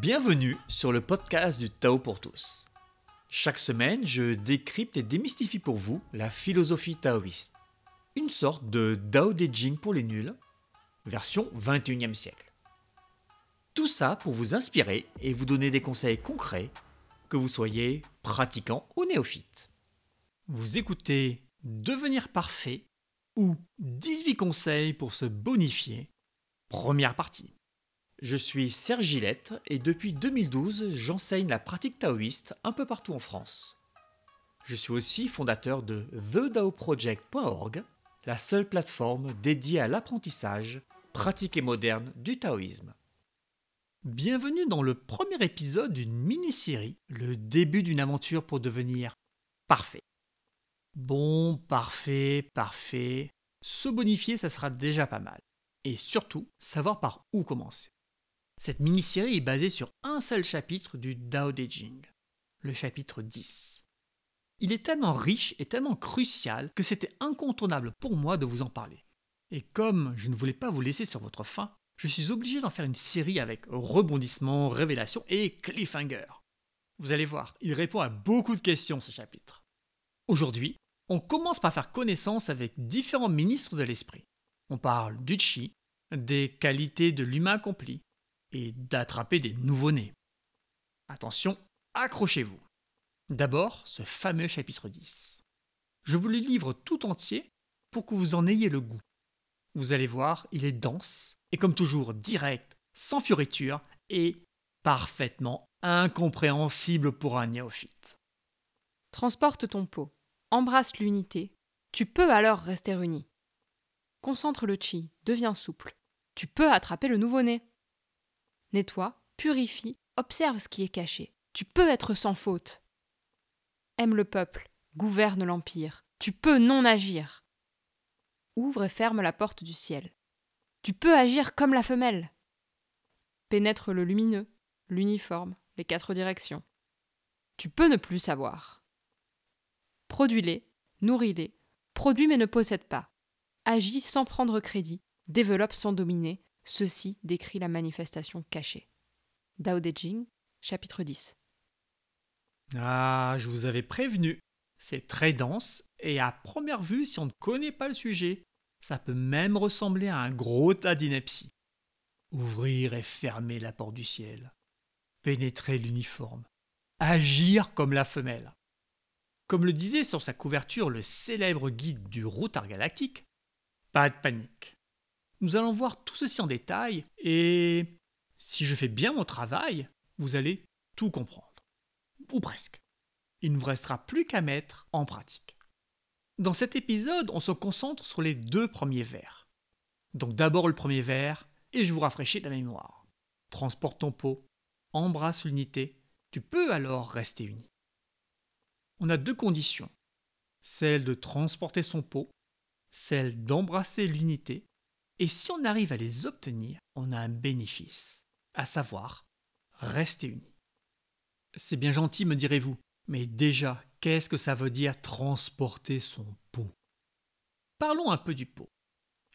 Bienvenue sur le podcast du Tao pour tous. Chaque semaine, je décrypte et démystifie pour vous la philosophie taoïste. Une sorte de Dao De Jing pour les nuls, version 21e siècle. Tout ça pour vous inspirer et vous donner des conseils concrets, que vous soyez pratiquant ou néophyte. Vous écoutez Devenir parfait ou 18 conseils pour se bonifier, première partie. Je suis Serge Gillette et depuis 2012, j'enseigne la pratique taoïste un peu partout en France. Je suis aussi fondateur de TheDaoProject.org, la seule plateforme dédiée à l'apprentissage, pratique et moderne du taoïsme. Bienvenue dans le premier épisode d'une mini-série, le début d'une aventure pour devenir parfait. Bon, parfait, parfait. Se bonifier, ça sera déjà pas mal. Et surtout, savoir par où commencer. Cette mini-série est basée sur un seul chapitre du Dao De Jing, le chapitre 10. Il est tellement riche et tellement crucial que c'était incontournable pour moi de vous en parler. Et comme je ne voulais pas vous laisser sur votre faim, je suis obligé d'en faire une série avec rebondissements, révélations et cliffhanger. Vous allez voir, il répond à beaucoup de questions ce chapitre. Aujourd'hui, on commence par faire connaissance avec différents ministres de l'esprit. On parle du chi, des qualités de l'humain accompli, et d'attraper des nouveau-nés. Attention, accrochez-vous. D'abord, ce fameux chapitre 10. Je vous le livre tout entier pour que vous en ayez le goût. Vous allez voir, il est dense et comme toujours direct, sans fioriture et parfaitement incompréhensible pour un néophyte. Transporte ton pot, embrasse l'unité, tu peux alors rester uni. Concentre le chi, deviens souple, tu peux attraper le nouveau-né nettoie, purifie, observe ce qui est caché. Tu peux être sans faute. Aime le peuple, gouverne l'empire. Tu peux non agir. Ouvre et ferme la porte du ciel. Tu peux agir comme la femelle. Pénètre le lumineux, l'uniforme, les quatre directions. Tu peux ne plus savoir. Produis-les, nourris-les, produis mais ne possède pas. Agis sans prendre crédit, développe sans dominer, Ceci décrit la manifestation cachée. Dao De Jing, chapitre 10. Ah, je vous avais prévenu. C'est très dense et à première vue, si on ne connaît pas le sujet, ça peut même ressembler à un gros tas d'inepties. Ouvrir et fermer la porte du ciel. Pénétrer l'uniforme. Agir comme la femelle. Comme le disait sur sa couverture le célèbre guide du routard galactique, pas de panique. Nous allons voir tout ceci en détail et si je fais bien mon travail, vous allez tout comprendre. Ou presque. Il ne vous restera plus qu'à mettre en pratique. Dans cet épisode, on se concentre sur les deux premiers vers. Donc d'abord le premier vers, et je vous rafraîchis la mémoire. Transporte ton pot, embrasse l'unité, tu peux alors rester uni. On a deux conditions. Celle de transporter son pot, celle d'embrasser l'unité, et si on arrive à les obtenir, on a un bénéfice, à savoir rester unis. C'est bien gentil, me direz-vous, mais déjà, qu'est-ce que ça veut dire transporter son pot Parlons un peu du pot.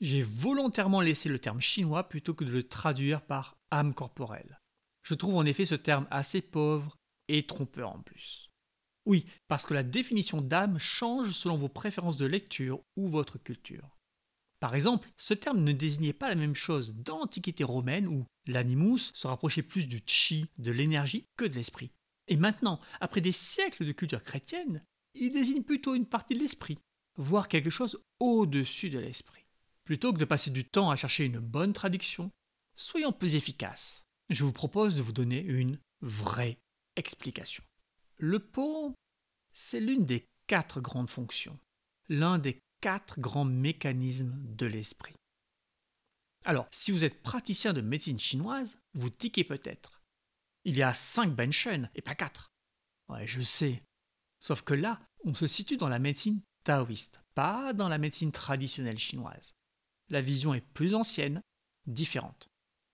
J'ai volontairement laissé le terme chinois plutôt que de le traduire par âme corporelle. Je trouve en effet ce terme assez pauvre et trompeur en plus. Oui, parce que la définition d'âme change selon vos préférences de lecture ou votre culture. Par exemple, ce terme ne désignait pas la même chose dans l'Antiquité romaine où l'animus se rapprochait plus du chi, de l'énergie, que de l'esprit. Et maintenant, après des siècles de culture chrétienne, il désigne plutôt une partie de l'esprit, voire quelque chose au-dessus de l'esprit. Plutôt que de passer du temps à chercher une bonne traduction, soyons plus efficaces. Je vous propose de vous donner une vraie explication. Le pot, c'est l'une des quatre grandes fonctions, l'un des quatre grands mécanismes de l'esprit. Alors, si vous êtes praticien de médecine chinoise, vous tiquez peut-être. Il y a cinq Shen et pas quatre. Ouais, je sais. Sauf que là, on se situe dans la médecine taoïste, pas dans la médecine traditionnelle chinoise. La vision est plus ancienne, différente.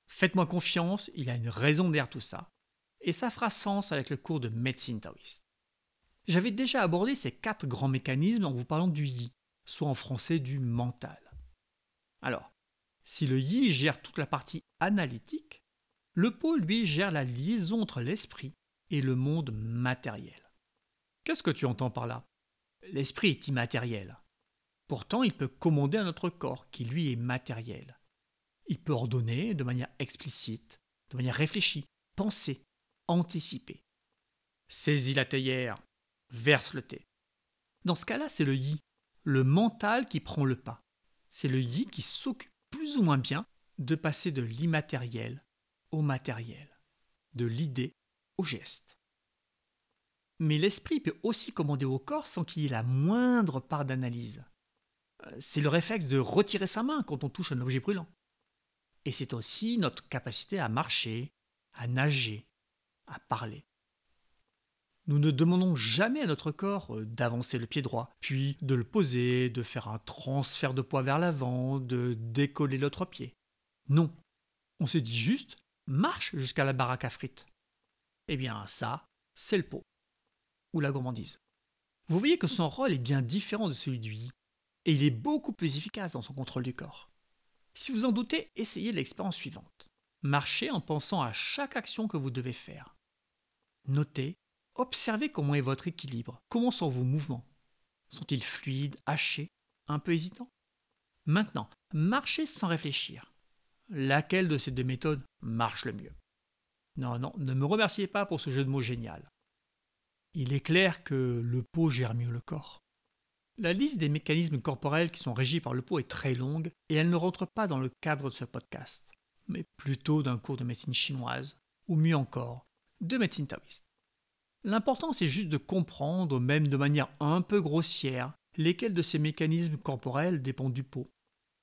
Faites-moi confiance, il y a une raison derrière tout ça. Et ça fera sens avec le cours de médecine taoïste. J'avais déjà abordé ces quatre grands mécanismes en vous parlant du yi, soit en français du mental. Alors, si le yi gère toute la partie analytique, Le pot, lui, gère la liaison entre l'esprit et le monde matériel. Qu'est-ce que tu entends par là? L'esprit est immatériel. Pourtant, il peut commander à notre corps, qui lui est matériel. Il peut ordonner de manière explicite, de manière réfléchie, penser, anticiper. Saisis la théière, verse le thé. Dans ce cas-là, c'est le yi, le mental qui prend le pas. C'est le yi qui s'occupe plus ou moins bien de passer de l'immatériel au matériel, de l'idée au geste. Mais l'esprit peut aussi commander au corps sans qu'il y ait la moindre part d'analyse. Euh, c'est le réflexe de retirer sa main quand on touche un objet brûlant. Et c'est aussi notre capacité à marcher, à nager, à parler. Nous ne demandons jamais à notre corps euh, d'avancer le pied droit, puis de le poser, de faire un transfert de poids vers l'avant, de décoller l'autre pied. Non. On se dit juste marche jusqu'à la baraque à frites. Eh bien, ça, c'est le pot. Ou la gourmandise. Vous voyez que son rôle est bien différent de celui du et il est beaucoup plus efficace dans son contrôle du corps. Si vous en doutez, essayez l'expérience suivante. Marchez en pensant à chaque action que vous devez faire. Notez, observez comment est votre équilibre, comment sont vos mouvements? Sont-ils fluides, hachés, un peu hésitants? Maintenant, marchez sans réfléchir. Laquelle de ces deux méthodes marche le mieux? Non, non, ne me remerciez pas pour ce jeu de mots génial. Il est clair que le pot gère mieux le corps. La liste des mécanismes corporels qui sont régis par le pot est très longue et elle ne rentre pas dans le cadre de ce podcast, mais plutôt d'un cours de médecine chinoise, ou mieux encore, de médecine taoïste. L'important c'est juste de comprendre, même de manière un peu grossière, lesquels de ces mécanismes corporels dépendent du pot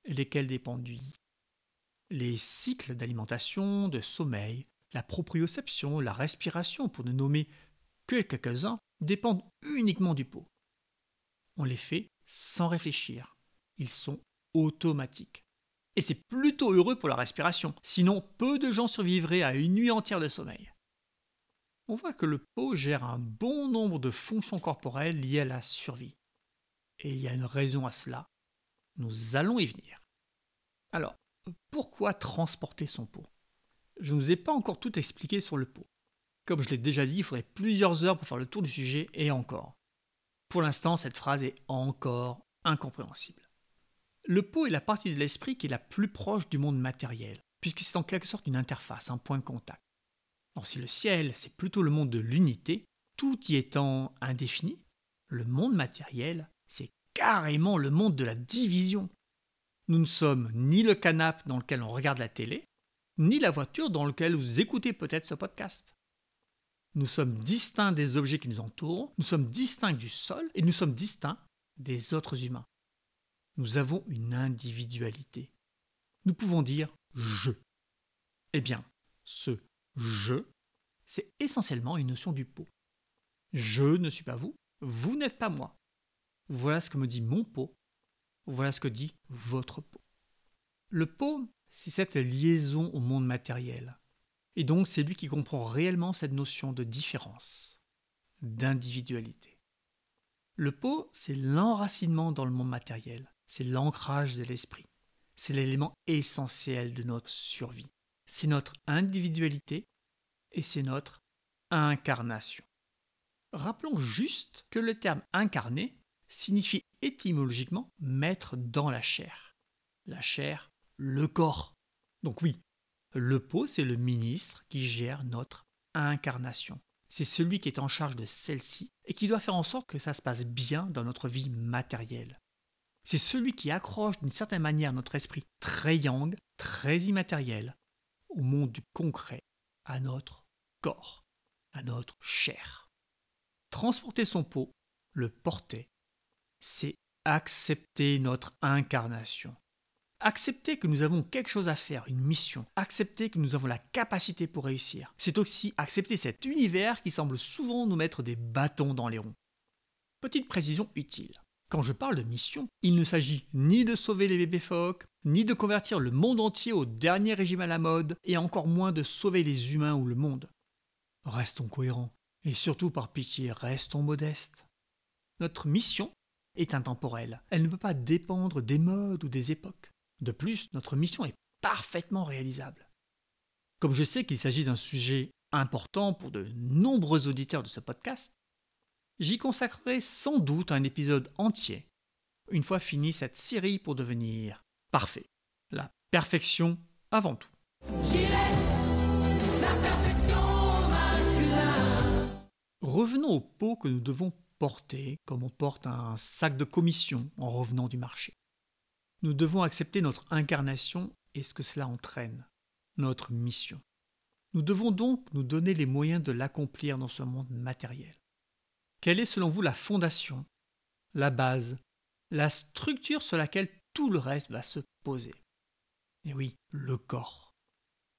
lesquels dépendent du yi. Les cycles d'alimentation, de sommeil, la proprioception, la respiration, pour ne nommer que quelques-uns, dépendent uniquement du pot. On les fait sans réfléchir. Ils sont automatiques. Et c'est plutôt heureux pour la respiration, sinon peu de gens survivraient à une nuit entière de sommeil. On voit que le pot gère un bon nombre de fonctions corporelles liées à la survie. Et il y a une raison à cela. Nous allons y venir. Alors, pourquoi transporter son pot? Je ne vous ai pas encore tout expliqué sur le pot. Comme je l'ai déjà dit, il faudrait plusieurs heures pour faire le tour du sujet et encore. Pour l'instant, cette phrase est encore incompréhensible. Le pot est la partie de l'esprit qui est la plus proche du monde matériel, puisque c'est en quelque sorte une interface, un point de contact. Si le ciel, c'est plutôt le monde de l'unité, tout y étant indéfini, le monde matériel, c'est carrément le monde de la division. Nous ne sommes ni le canapé dans lequel on regarde la télé, ni la voiture dans laquelle vous écoutez peut-être ce podcast. Nous sommes distincts des objets qui nous entourent, nous sommes distincts du sol et nous sommes distincts des autres humains. Nous avons une individualité. Nous pouvons dire je. Eh bien, ce je, c'est essentiellement une notion du pot. Je ne suis pas vous, vous n'êtes pas moi. Voilà ce que me dit mon pot, voilà ce que dit votre pot. Le pot, c'est cette liaison au monde matériel, et donc c'est lui qui comprend réellement cette notion de différence, d'individualité. Le pot, c'est l'enracinement dans le monde matériel, c'est l'ancrage de l'esprit, c'est l'élément essentiel de notre survie, c'est notre individualité et c'est notre incarnation. Rappelons juste que le terme incarné signifie étymologiquement mettre dans la chair. La chair, le corps. Donc oui, le pot, c'est le ministre qui gère notre incarnation. C'est celui qui est en charge de celle-ci et qui doit faire en sorte que ça se passe bien dans notre vie matérielle. C'est celui qui accroche d'une certaine manière notre esprit très yang, très immatériel, au monde du concret, à notre corps, à notre chair. Transporter son pot, le porter, c'est accepter notre incarnation. Accepter que nous avons quelque chose à faire, une mission. Accepter que nous avons la capacité pour réussir. C'est aussi accepter cet univers qui semble souvent nous mettre des bâtons dans les ronds. Petite précision utile. Quand je parle de mission, il ne s'agit ni de sauver les bébés phoques, ni de convertir le monde entier au dernier régime à la mode, et encore moins de sauver les humains ou le monde. Restons cohérents, et surtout par pitié, restons modestes. Notre mission est intemporelle, elle ne peut pas dépendre des modes ou des époques. De plus, notre mission est parfaitement réalisable. Comme je sais qu'il s'agit d'un sujet important pour de nombreux auditeurs de ce podcast, j'y consacrerai sans doute un épisode entier une fois finie cette série pour devenir parfait. La perfection avant tout. Revenons au pot que nous devons porter comme on porte un sac de commission en revenant du marché. Nous devons accepter notre incarnation et ce que cela entraîne, notre mission. Nous devons donc nous donner les moyens de l'accomplir dans ce monde matériel. Quelle est selon vous la fondation, la base, la structure sur laquelle tout le reste va se poser? Et oui, le corps.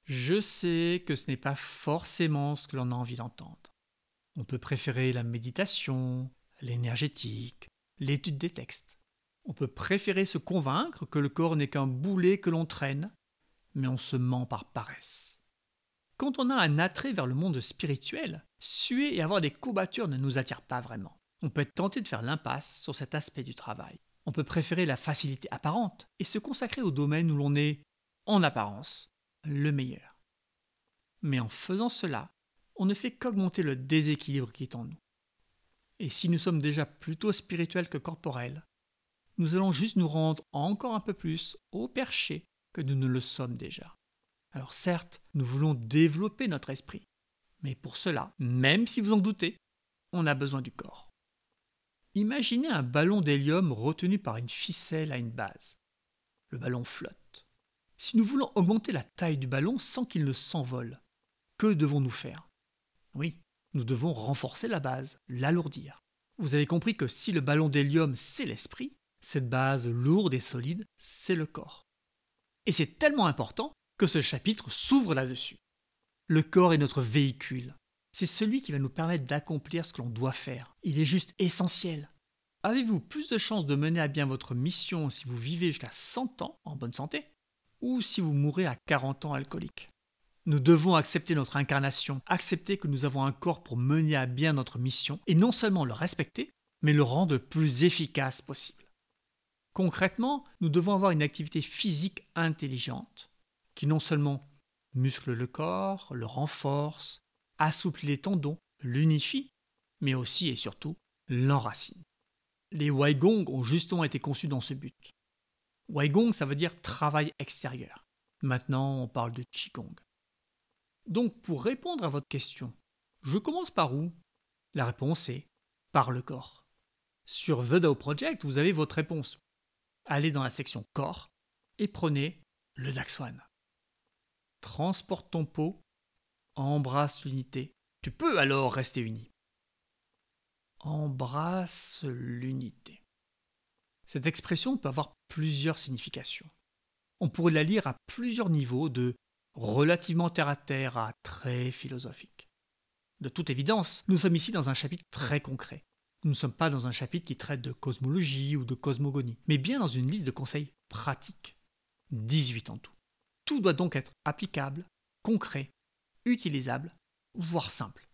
Je sais que ce n'est pas forcément ce que l'on a envie d'entendre. On peut préférer la méditation, l'énergétique, l'étude des textes. On peut préférer se convaincre que le corps n'est qu'un boulet que l'on traîne, mais on se ment par paresse. Quand on a un attrait vers le monde spirituel, suer et avoir des courbatures ne nous attire pas vraiment. On peut être tenté de faire l'impasse sur cet aspect du travail. On peut préférer la facilité apparente et se consacrer au domaine où l'on est, en apparence, le meilleur. Mais en faisant cela, on ne fait qu'augmenter le déséquilibre qui est en nous. Et si nous sommes déjà plutôt spirituels que corporels, nous allons juste nous rendre encore un peu plus au perché que nous ne le sommes déjà. Alors certes, nous voulons développer notre esprit, mais pour cela, même si vous en doutez, on a besoin du corps. Imaginez un ballon d'hélium retenu par une ficelle à une base. Le ballon flotte. Si nous voulons augmenter la taille du ballon sans qu'il ne s'envole, que devons-nous faire? Oui, nous devons renforcer la base, l'alourdir. Vous avez compris que si le ballon d'hélium c'est l'esprit, cette base lourde et solide, c'est le corps. Et c'est tellement important que ce chapitre s'ouvre là-dessus. Le corps est notre véhicule. C'est celui qui va nous permettre d'accomplir ce que l'on doit faire. Il est juste essentiel. Avez-vous plus de chances de mener à bien votre mission si vous vivez jusqu'à 100 ans en bonne santé ou si vous mourrez à 40 ans alcoolique? Nous devons accepter notre incarnation, accepter que nous avons un corps pour mener à bien notre mission et non seulement le respecter, mais le rendre plus efficace possible. Concrètement, nous devons avoir une activité physique intelligente qui non seulement muscle le corps, le renforce, assouplit les tendons, l'unifie, mais aussi et surtout l'enracine. Les Waigong ont justement été conçus dans ce but. Waigong, ça veut dire travail extérieur. Maintenant, on parle de Qigong. Donc, pour répondre à votre question, je commence par où? La réponse est par le corps. Sur The Dao Project, vous avez votre réponse allez dans la section corps et prenez le Dax One. Transporte ton pot, embrasse l'unité. Tu peux alors rester uni. Embrasse l'unité. Cette expression peut avoir plusieurs significations. On pourrait la lire à plusieurs niveaux, de relativement terre à terre à très philosophique. De toute évidence, nous sommes ici dans un chapitre très concret. Nous ne sommes pas dans un chapitre qui traite de cosmologie ou de cosmogonie, mais bien dans une liste de conseils pratiques. 18 en tout. Tout doit donc être applicable, concret, utilisable, voire simple.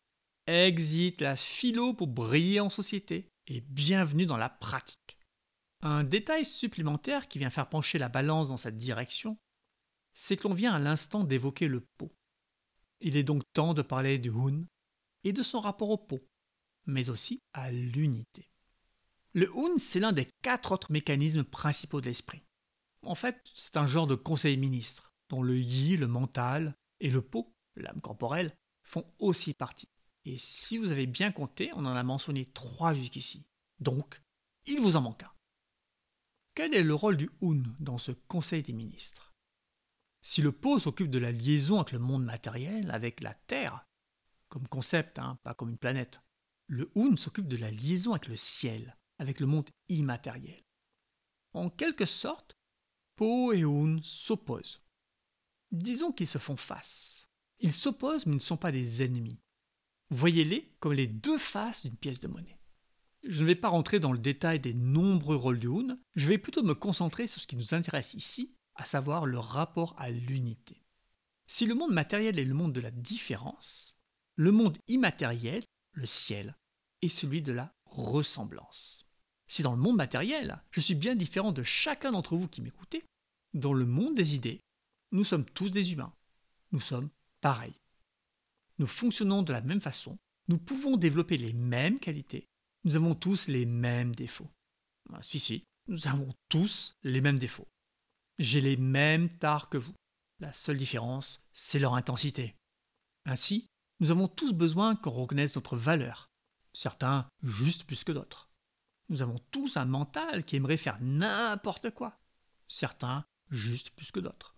Exit la philo pour briller en société et bienvenue dans la pratique. Un détail supplémentaire qui vient faire pencher la balance dans cette direction, c'est que l'on vient à l'instant d'évoquer le pot. Il est donc temps de parler du Hun et de son rapport au pot mais aussi à l'unité. Le Hun, c'est l'un des quatre autres mécanismes principaux de l'esprit. En fait, c'est un genre de conseil ministre, dont le yi, le mental, et le po, l'âme corporelle, font aussi partie. Et si vous avez bien compté, on en a mentionné trois jusqu'ici. Donc, il vous en manque un. Quel est le rôle du Hun dans ce conseil des ministres? Si le Po s'occupe de la liaison avec le monde matériel, avec la Terre, comme concept, hein, pas comme une planète, le Hun s'occupe de la liaison avec le ciel, avec le monde immatériel. En quelque sorte, Po et Hun s'opposent. Disons qu'ils se font face. Ils s'opposent mais ne sont pas des ennemis. Voyez-les comme les deux faces d'une pièce de monnaie. Je ne vais pas rentrer dans le détail des nombreux rôles du Hun, je vais plutôt me concentrer sur ce qui nous intéresse ici, à savoir le rapport à l'unité. Si le monde matériel est le monde de la différence, le monde immatériel le ciel, et celui de la ressemblance. Si dans le monde matériel, je suis bien différent de chacun d'entre vous qui m'écoutez, dans le monde des idées, nous sommes tous des humains. Nous sommes pareils. Nous fonctionnons de la même façon, nous pouvons développer les mêmes qualités, nous avons tous les mêmes défauts. Ah, si, si, nous avons tous les mêmes défauts. J'ai les mêmes tares que vous. La seule différence, c'est leur intensité. Ainsi, nous avons tous besoin qu'on reconnaisse notre valeur, certains juste plus que d'autres. Nous avons tous un mental qui aimerait faire n'importe quoi, certains juste plus que d'autres.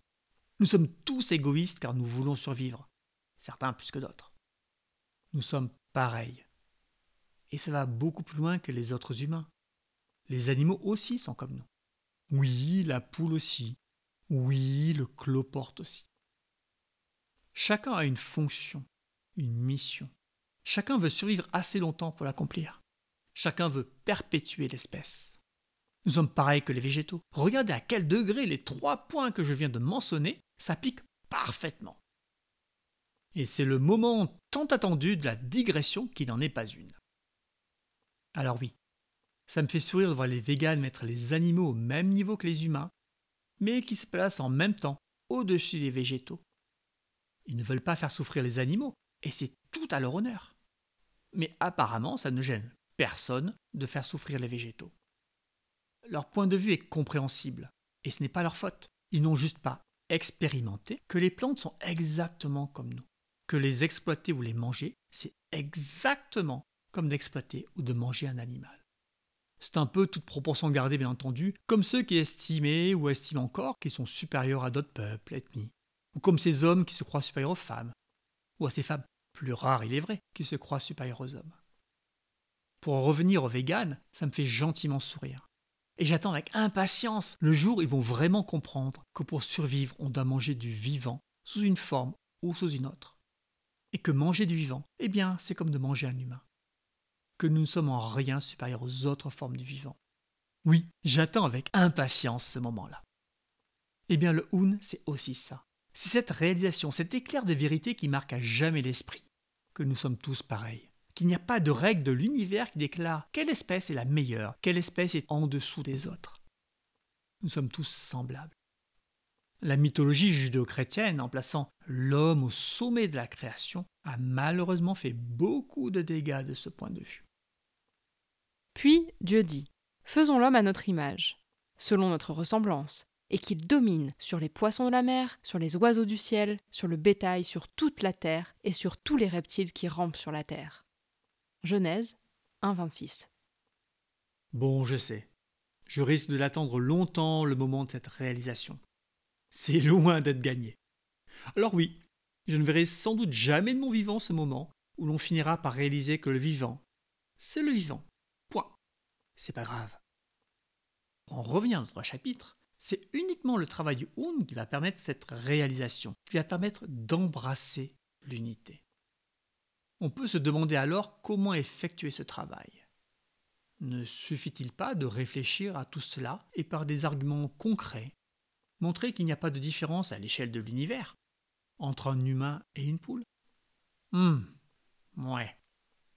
Nous sommes tous égoïstes car nous voulons survivre, certains plus que d'autres. Nous sommes pareils. Et ça va beaucoup plus loin que les autres humains. Les animaux aussi sont comme nous. Oui, la poule aussi. Oui, le cloporte aussi. Chacun a une fonction, une mission. Chacun veut survivre assez longtemps pour l'accomplir. Chacun veut perpétuer l'espèce. Nous sommes pareils que les végétaux. Regardez à quel degré les trois points que je viens de mentionner s'appliquent parfaitement. Et c'est le moment tant attendu de la digression qui n'en est pas une. Alors oui, ça me fait sourire de voir les véganes mettre les animaux au même niveau que les humains, mais qui se placent en même temps au-dessus des végétaux. Ils ne veulent pas faire souffrir les animaux, et c'est tout à leur honneur. Mais apparemment, ça ne gêne personne de faire souffrir les végétaux. Leur point de vue est compréhensible, et ce n'est pas leur faute. Ils n'ont juste pas expérimenté que les plantes sont exactement comme nous. Que les exploiter ou les manger, c'est exactement comme d'exploiter ou de manger un animal. C'est un peu toute proportion gardée, bien entendu, comme ceux qui estimaient ou estiment encore qu'ils sont supérieurs à d'autres peuples, ethnies, ou comme ces hommes qui se croient supérieurs aux femmes, ou à ces femmes, plus rares il est vrai, qui se croient supérieurs aux hommes. Pour en revenir aux véganes, ça me fait gentiment sourire. Et j'attends avec impatience le jour où ils vont vraiment comprendre que pour survivre, on doit manger du vivant, sous une forme ou sous une autre. Et que manger du vivant, eh bien, c'est comme de manger un humain que nous ne sommes en rien supérieurs aux autres formes du vivant. Oui, j'attends avec impatience ce moment-là. Eh bien, le Hoon, c'est aussi ça. C'est cette réalisation, cet éclair de vérité qui marque à jamais l'esprit, que nous sommes tous pareils, qu'il n'y a pas de règle de l'univers qui déclare quelle espèce est la meilleure, quelle espèce est en dessous des autres. Nous sommes tous semblables. La mythologie judéo-chrétienne, en plaçant l'homme au sommet de la création, a malheureusement fait beaucoup de dégâts de ce point de vue. Puis Dieu dit Faisons l'homme à notre image, selon notre ressemblance, et qu'il domine sur les poissons de la mer, sur les oiseaux du ciel, sur le bétail, sur toute la terre et sur tous les reptiles qui rampent sur la terre. Genèse 1.26. Bon, je sais. Je risque de l'attendre longtemps le moment de cette réalisation. C'est loin d'être gagné. Alors oui, je ne verrai sans doute jamais de mon vivant ce moment où l'on finira par réaliser que le vivant, c'est le vivant c'est pas grave. Pour en revenir à notre chapitre, c'est uniquement le travail du Hoon qui va permettre cette réalisation, qui va permettre d'embrasser l'unité. On peut se demander alors comment effectuer ce travail. Ne suffit-il pas de réfléchir à tout cela et par des arguments concrets, montrer qu'il n'y a pas de différence à l'échelle de l'univers entre un humain et une poule? Hum, ouais.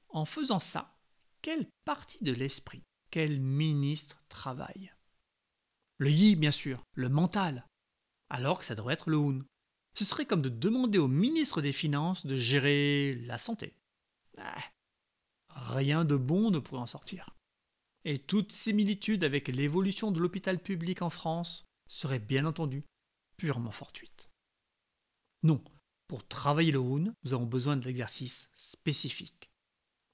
En faisant ça, quelle partie de l'esprit quel ministre travaille? Le yi, bien sûr, le mental, alors que ça devrait être le hoon. Ce serait comme de demander au ministre des Finances de gérer la santé. Ah, rien de bon ne pourrait en sortir. Et toute similitude avec l'évolution de l'hôpital public en France serait bien entendu purement fortuite. Non, pour travailler le Hoon, nous avons besoin de l'exercice spécifique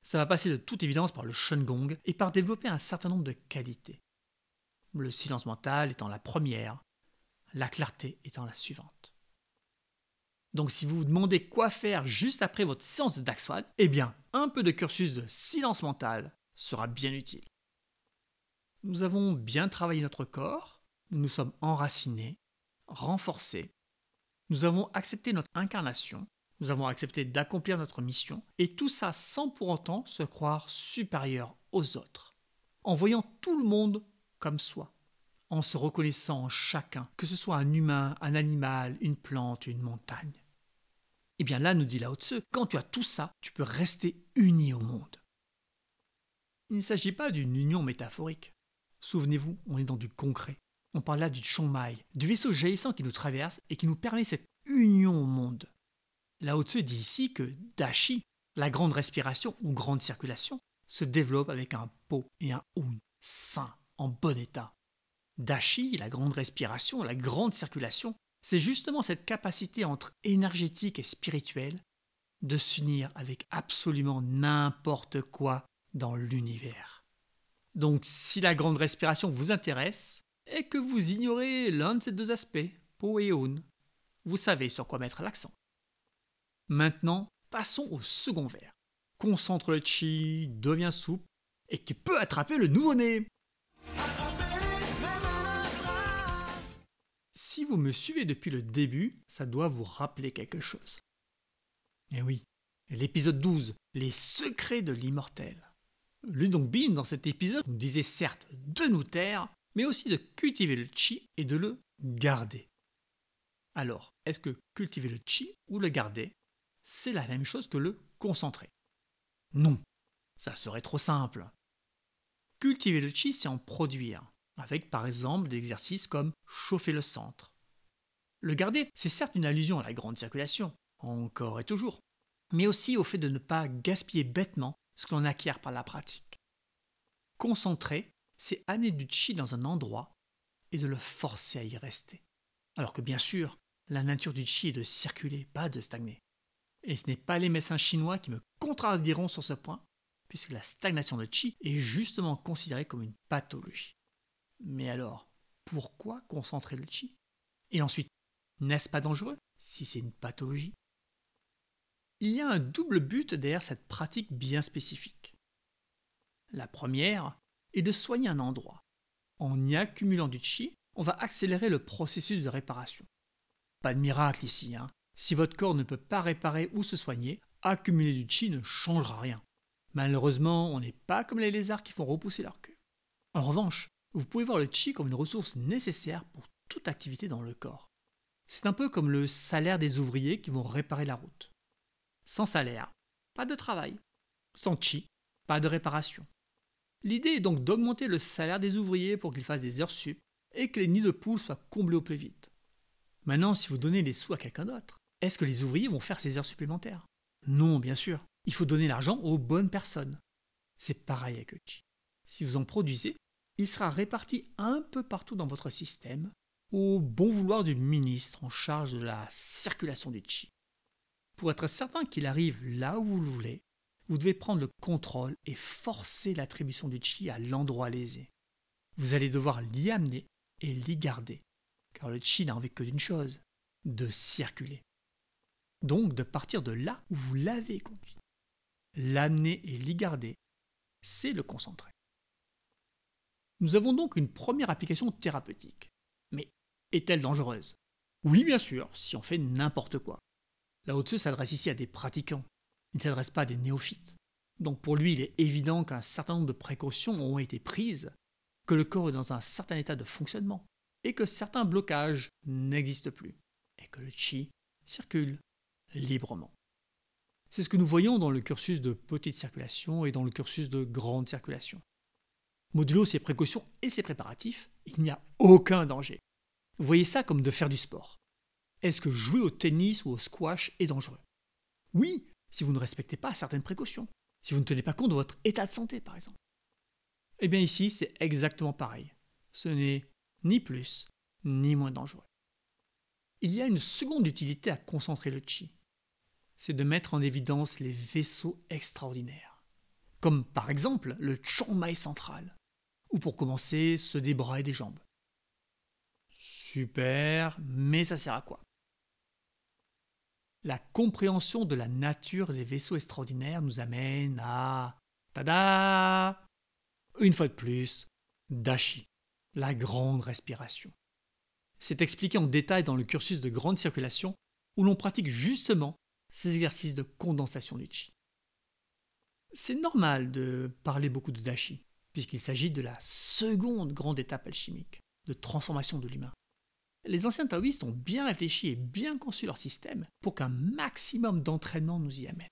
ça va passer de toute évidence par le Gong et par développer un certain nombre de qualités. Le silence mental étant la première, la clarté étant la suivante. Donc si vous vous demandez quoi faire juste après votre séance de Daxwad, eh bien, un peu de cursus de silence mental sera bien utile. Nous avons bien travaillé notre corps, nous nous sommes enracinés, renforcés, nous avons accepté notre incarnation, nous avons accepté d'accomplir notre mission, et tout ça sans pour autant se croire supérieur aux autres, en voyant tout le monde comme soi, en se reconnaissant chacun, que ce soit un humain, un animal, une plante, une montagne. Eh bien là, nous dit Lao Tzu, quand tu as tout ça, tu peux rester uni au monde. Il ne s'agit pas d'une union métaphorique. Souvenez-vous, on est dans du concret. On parle là du Chongmai, du vaisseau jaillissant qui nous traverse et qui nous permet cette union au monde. Lao Tzu dit ici que Dashi, la grande respiration ou grande circulation, se développe avec un Po et un Un sain, en bon état. Dashi, la grande respiration, la grande circulation, c'est justement cette capacité entre énergétique et spirituel de s'unir avec absolument n'importe quoi dans l'univers. Donc si la grande respiration vous intéresse et que vous ignorez l'un de ces deux aspects, Po et Un, vous savez sur quoi mettre l'accent. Maintenant, passons au second verre. Concentre le chi, deviens souple, et tu peux attraper le nouveau-né. Si vous me suivez depuis le début, ça doit vous rappeler quelque chose. Eh oui, l'épisode 12, les secrets de l'immortel. Ludong Bin, dans cet épisode, nous disait certes de nous taire, mais aussi de cultiver le chi et de le garder. Alors, est-ce que cultiver le chi ou le garder, c'est la même chose que le concentrer? Non, ça serait trop simple. Cultiver le chi, c'est en produire, avec par exemple des exercices comme chauffer le centre. Le garder, c'est certes une allusion à la grande circulation, encore et toujours, mais aussi au fait de ne pas gaspiller bêtement ce que l'on acquiert par la pratique. Concentrer, c'est amener du chi dans un endroit et de le forcer à y rester. Alors que bien sûr, la nature du chi est de circuler, pas de stagner. Et ce n'est pas les médecins chinois qui me contradiront sur ce point, puisque la stagnation de chi est justement considérée comme une pathologie. Mais alors, pourquoi concentrer le chi? Et ensuite, n'est-ce pas dangereux si c'est une pathologie? Il y a un double but derrière cette pratique bien spécifique. La première est de soigner un endroit. En y accumulant du chi, on va accélérer le processus de réparation. Pas de miracle ici, hein. Si votre corps ne peut pas réparer ou se soigner, accumuler du chi ne changera rien. Malheureusement, on n'est pas comme les lézards qui font repousser leur queue. En revanche, vous pouvez voir le chi comme une ressource nécessaire pour toute activité dans le corps. C'est un peu comme le salaire des ouvriers qui vont réparer la route. Sans salaire, pas de travail. Sans chi, pas de réparation. L'idée est donc d'augmenter le salaire des ouvriers pour qu'ils fassent des heures sup et que les nids de poules soient comblés au plus vite. Maintenant, si vous donnez les sous à quelqu'un d'autre, est-ce que les ouvriers vont faire ces heures supplémentaires? Non, bien sûr. Il faut donner l'argent aux bonnes personnes. C'est pareil avec le chi. Si vous en produisez, il sera réparti un peu partout dans votre système au bon vouloir du ministre en charge de la circulation du chi. Pour être certain qu'il arrive là où vous le voulez, vous devez prendre le contrôle et forcer l'attribution du chi à l'endroit lésé. Vous allez devoir l'y amener et l'y garder, car le chi n'a envie que d'une chose, de circuler. Donc de partir de là où vous l'avez conduit. L'amener et l'y garder, c'est le concentrer. Nous avons donc une première application thérapeutique. Mais est-elle dangereuse? Oui, bien sûr, si on fait n'importe quoi. La Haute s'adresse ici à des pratiquants. Il ne s'adresse pas à des néophytes. Donc pour lui, il est évident qu'un certain nombre de précautions ont été prises, que le corps est dans un certain état de fonctionnement, et que certains blocages n'existent plus, et que le chi circule librement. C'est ce que nous voyons dans le cursus de petite circulation et dans le cursus de grande circulation. Modulo ses précautions et ses préparatifs, il n'y a aucun danger. Vous voyez ça comme de faire du sport. Est-ce que jouer au tennis ou au squash est dangereux? Oui, si vous ne respectez pas certaines précautions, si vous ne tenez pas compte de votre état de santé par exemple. Eh bien ici, c'est exactement pareil. Ce n'est ni plus ni moins dangereux. Il y a une seconde utilité à concentrer le chi. C'est de mettre en évidence les vaisseaux extraordinaires. Comme par exemple le Chongmai central. Ou pour commencer, ceux des bras et des jambes. Super, mais ça sert à quoi? La compréhension de la nature des vaisseaux extraordinaires nous amène à... Tada Une fois de plus, Dashi, la grande respiration. C'est expliqué en détail dans le cursus de grande circulation où l'on pratique justement ces exercices de condensation du chi. C'est normal de parler beaucoup de Dashi, puisqu'il s'agit de la seconde grande étape alchimique de transformation de l'humain. Les anciens taoïstes ont bien réfléchi et bien conçu leur système pour qu'un maximum d'entraînement nous y amène.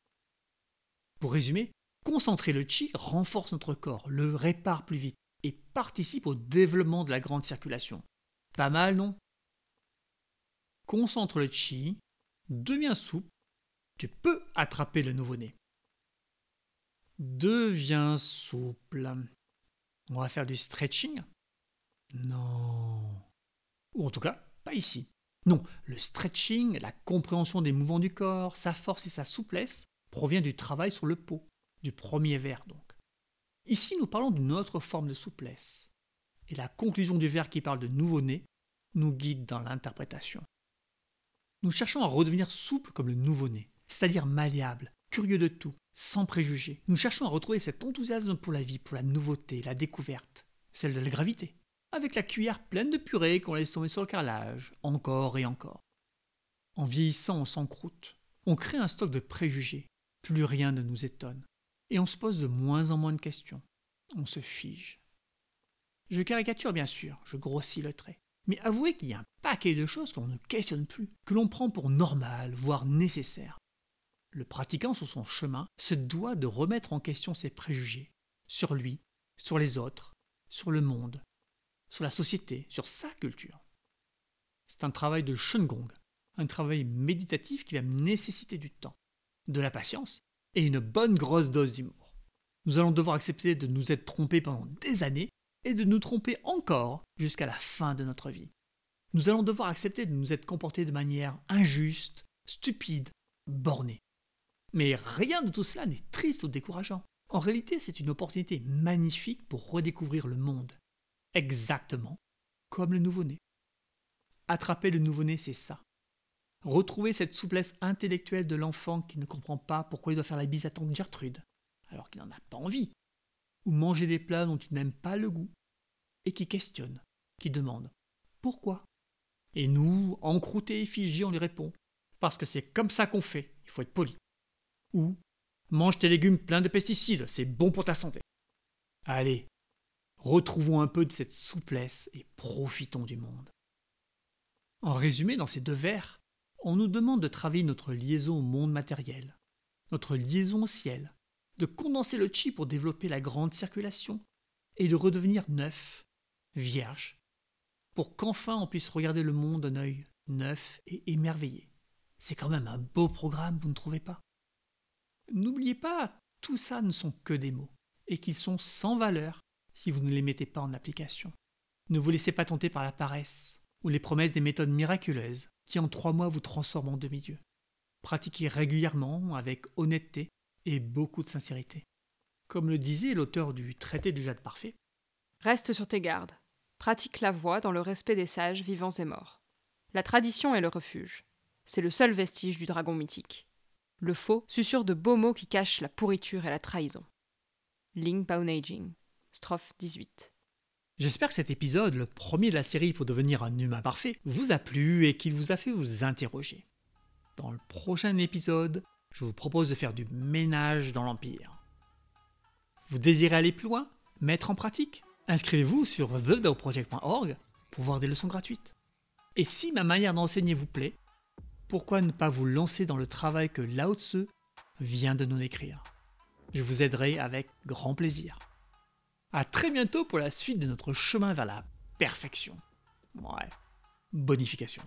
Pour résumer, concentrer le chi renforce notre corps, le répare plus vite et participe au développement de la grande circulation. Pas mal, non? Concentre le chi, devient souple Tu peux attraper le nouveau-né. Deviens souple. On va faire du stretching Non. Ou en tout cas, pas ici. Non, le stretching, la compréhension des mouvements du corps, sa force et sa souplesse provient du travail sur le pot, du premier vers donc. Ici, nous parlons d'une autre forme de souplesse. Et la conclusion du vers qui parle de nouveau-né nous guide dans l'interprétation. Nous cherchons à redevenir souple comme le nouveau-né, c'est-à-dire malléable, curieux de tout, sans préjugés. Nous cherchons à retrouver cet enthousiasme pour la vie, pour la nouveauté, la découverte, celle de la gravité, avec la cuillère pleine de purée qu'on laisse tomber sur le carrelage, encore et encore. En vieillissant, on s'encroute, on crée un stock de préjugés, plus rien ne nous étonne, et on se pose de moins en moins de questions, on se fige. Je caricature bien sûr, je grossis le trait, mais avouez qu'il y a un paquet de choses qu'on ne questionne plus, que l'on prend pour normal, voire nécessaire. Le pratiquant sur son chemin se doit de remettre en question ses préjugés, sur lui, sur les autres, sur le monde, sur la société, sur sa culture. C'est un travail de Shengong, un travail méditatif qui va nécessiter du temps, de la patience et une bonne grosse dose d'humour. Nous allons devoir accepter de nous être trompés pendant des années et de nous tromper encore jusqu'à la fin de notre vie. Nous allons devoir accepter de nous être comportés de manière injuste, stupide, bornée. Mais rien de tout cela n'est triste ou décourageant. En réalité, c'est une opportunité magnifique pour redécouvrir le monde. Exactement comme le nouveau-né. Attraper le nouveau-né, c'est ça. Retrouver cette souplesse intellectuelle de l'enfant qui ne comprend pas pourquoi il doit faire la bise à tante Gertrude, alors qu'il n'en a pas envie. Ou manger des plats dont il n'aime pas le goût. Et qui questionne, qui demande pourquoi? Et nous, encroutés et figés, on lui répond parce que c'est comme ça qu'on fait, il faut être poli. Ou mange tes légumes pleins de pesticides, c'est bon pour ta santé. Allez, retrouvons un peu de cette souplesse et profitons du monde. En résumé, dans ces deux vers, on nous demande de travailler notre liaison au monde matériel, notre liaison au ciel, de condenser le chi pour développer la grande circulation, et de redevenir neuf, vierge, pour qu'enfin on puisse regarder le monde d'un œil neuf et émerveillé. C'est quand même un beau programme, vous ne trouvez pas? N'oubliez pas, tout ça ne sont que des mots, et qu'ils sont sans valeur si vous ne les mettez pas en application. Ne vous laissez pas tenter par la paresse ou les promesses des méthodes miraculeuses qui en trois mois vous transforment en demi-dieu. Pratiquez régulièrement avec honnêteté et beaucoup de sincérité. Comme le disait l'auteur du traité du jade parfait. Reste sur tes gardes. Pratique la voie dans le respect des sages vivants et morts. La tradition est le refuge. C'est le seul vestige du dragon mythique. Le faux susurre de beaux mots qui cachent la pourriture et la trahison. Ling Baonaging, strophe 18. J'espère que cet épisode, le premier de la série pour devenir un humain parfait, vous a plu et qu'il vous a fait vous interroger. Dans le prochain épisode, je vous propose de faire du ménage dans l'Empire. Vous désirez aller plus loin? Mettre en pratique? Inscrivez-vous sur thedaoproject.org pour voir des leçons gratuites. Et si ma manière d'enseigner vous plaît, pourquoi ne pas vous lancer dans le travail que Lao Tzu vient de nous décrire Je vous aiderai avec grand plaisir. A très bientôt pour la suite de notre chemin vers la perfection. Ouais, bonification.